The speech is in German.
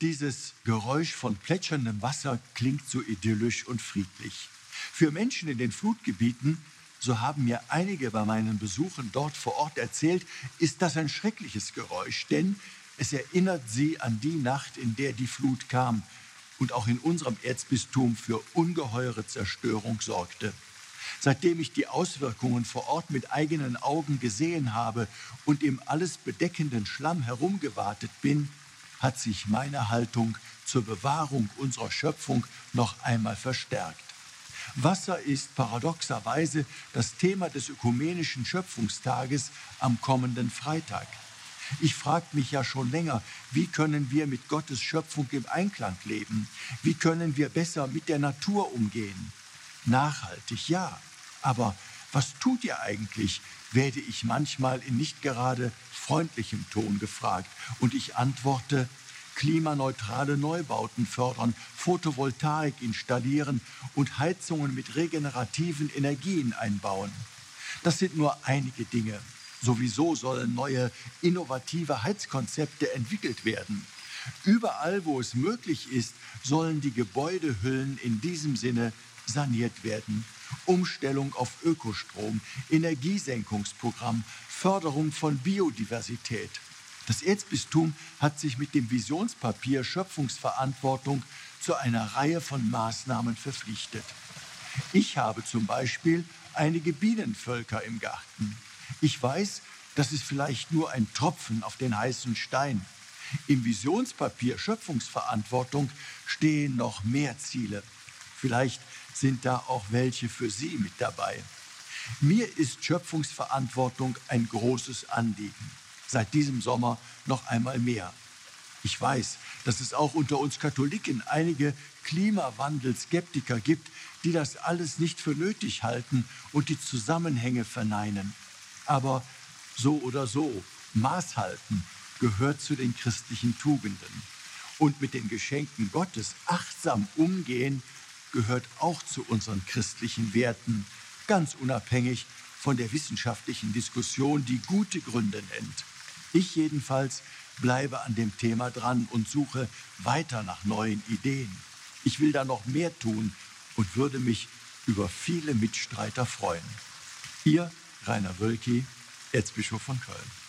Dieses Geräusch von plätscherndem Wasser klingt so idyllisch und friedlich. Für Menschen in den Flutgebieten, so haben mir einige bei meinen Besuchen dort vor Ort erzählt, ist das ein schreckliches Geräusch, denn es erinnert sie an die Nacht, in der die Flut kam und auch in unserem Erzbistum für ungeheure Zerstörung sorgte. Seitdem ich die Auswirkungen vor Ort mit eigenen Augen gesehen habe und im alles bedeckenden Schlamm herumgewartet bin, hat sich meine Haltung zur Bewahrung unserer Schöpfung noch einmal verstärkt. Wasser ist paradoxerweise das Thema des ökumenischen Schöpfungstages am kommenden Freitag. Ich frage mich ja schon länger, wie können wir mit Gottes Schöpfung im Einklang leben? Wie können wir besser mit der Natur umgehen? Nachhaltig, ja. Aber was tut ihr eigentlich? werde ich manchmal in nicht gerade freundlichem Ton gefragt. Und ich antworte, klimaneutrale Neubauten fördern, Photovoltaik installieren und Heizungen mit regenerativen Energien einbauen. Das sind nur einige Dinge. Sowieso sollen neue innovative Heizkonzepte entwickelt werden. Überall, wo es möglich ist, sollen die Gebäudehüllen in diesem Sinne saniert werden. Umstellung auf Ökostrom, Energiesenkungsprogramm, Förderung von Biodiversität. Das Erzbistum hat sich mit dem Visionspapier Schöpfungsverantwortung zu einer Reihe von Maßnahmen verpflichtet. Ich habe zum Beispiel einige Bienenvölker im Garten. Ich weiß, das ist vielleicht nur ein Tropfen auf den heißen Stein. Im Visionspapier Schöpfungsverantwortung stehen noch mehr Ziele. Vielleicht sind da auch welche für Sie mit dabei. Mir ist Schöpfungsverantwortung ein großes Anliegen. Seit diesem Sommer noch einmal mehr. Ich weiß, dass es auch unter uns Katholiken einige Klimawandelskeptiker gibt, die das alles nicht für nötig halten und die Zusammenhänge verneinen. Aber so oder so, Maß halten gehört zu den christlichen Tugenden. Und mit den Geschenken Gottes achtsam umgehen gehört auch zu unseren christlichen Werten, ganz unabhängig von der wissenschaftlichen Diskussion, die gute Gründe nennt. Ich jedenfalls bleibe an dem Thema dran und suche weiter nach neuen Ideen. Ich will da noch mehr tun und würde mich über viele Mitstreiter freuen. Ihr Rainer Wölki, Erzbischof von Köln.